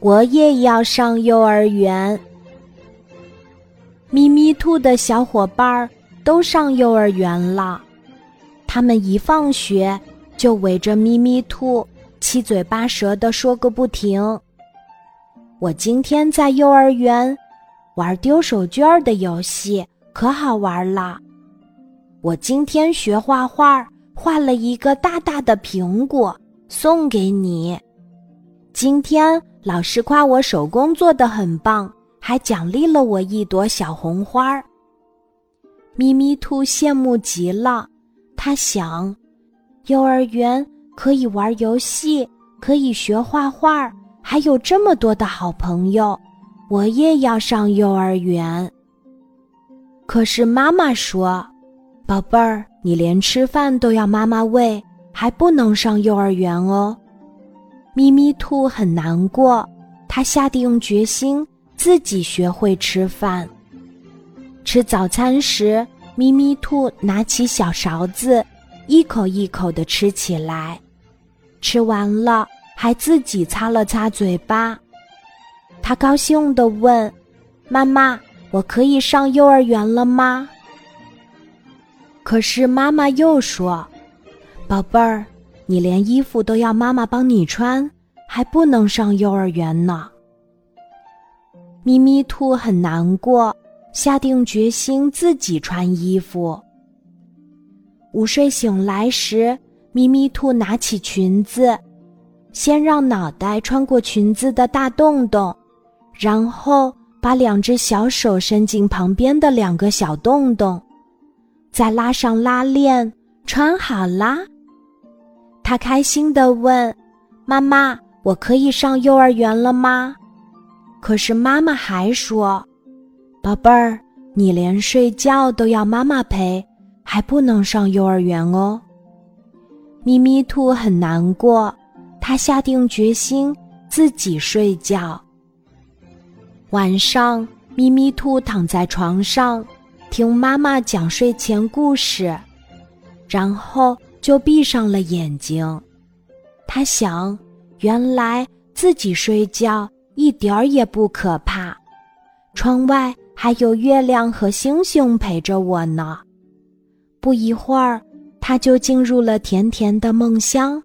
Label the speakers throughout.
Speaker 1: 我也要上幼儿园。咪咪兔的小伙伴都上幼儿园了，他们一放学就围着咪咪兔，七嘴八舌的说个不停。我今天在幼儿园玩丢手绢的游戏，可好玩了。我今天学画画，画了一个大大的苹果，送给你。今天。老师夸我手工做的很棒，还奖励了我一朵小红花。咪咪兔羡慕极了，他想，幼儿园可以玩游戏，可以学画画，还有这么多的好朋友，我也要上幼儿园。可是妈妈说：“宝贝儿，你连吃饭都要妈妈喂，还不能上幼儿园哦。”咪咪兔很难过，它下定决心自己学会吃饭。吃早餐时，咪咪兔拿起小勺子，一口一口的吃起来。吃完了，还自己擦了擦嘴巴。他高兴地问：“妈妈，我可以上幼儿园了吗？”可是妈妈又说：“宝贝儿。”你连衣服都要妈妈帮你穿，还不能上幼儿园呢。咪咪兔很难过，下定决心自己穿衣服。午睡醒来时，咪咪兔拿起裙子，先让脑袋穿过裙子的大洞洞，然后把两只小手伸进旁边的两个小洞洞，再拉上拉链，穿好啦。他开心地问：“妈妈，我可以上幼儿园了吗？”可是妈妈还说：“宝贝儿，你连睡觉都要妈妈陪，还不能上幼儿园哦。”咪咪兔很难过，他下定决心自己睡觉。晚上，咪咪兔躺在床上，听妈妈讲睡前故事，然后。就闭上了眼睛，他想，原来自己睡觉一点儿也不可怕，窗外还有月亮和星星陪着我呢。不一会儿，他就进入了甜甜的梦乡。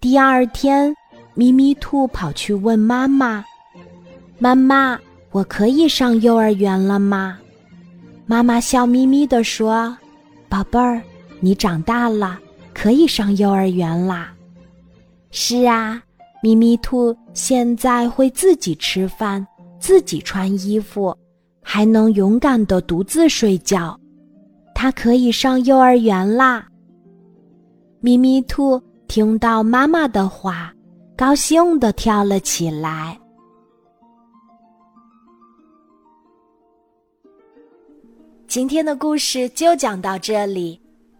Speaker 1: 第二天，咪咪兔跑去问妈妈：“妈妈，我可以上幼儿园了吗？”妈妈笑眯眯地说：“宝贝儿。”你长大了，可以上幼儿园啦。是啊，咪咪兔现在会自己吃饭，自己穿衣服，还能勇敢的独自睡觉。它可以上幼儿园啦。咪咪兔听到妈妈的话，高兴的跳了起来。今天的故事就讲到这里。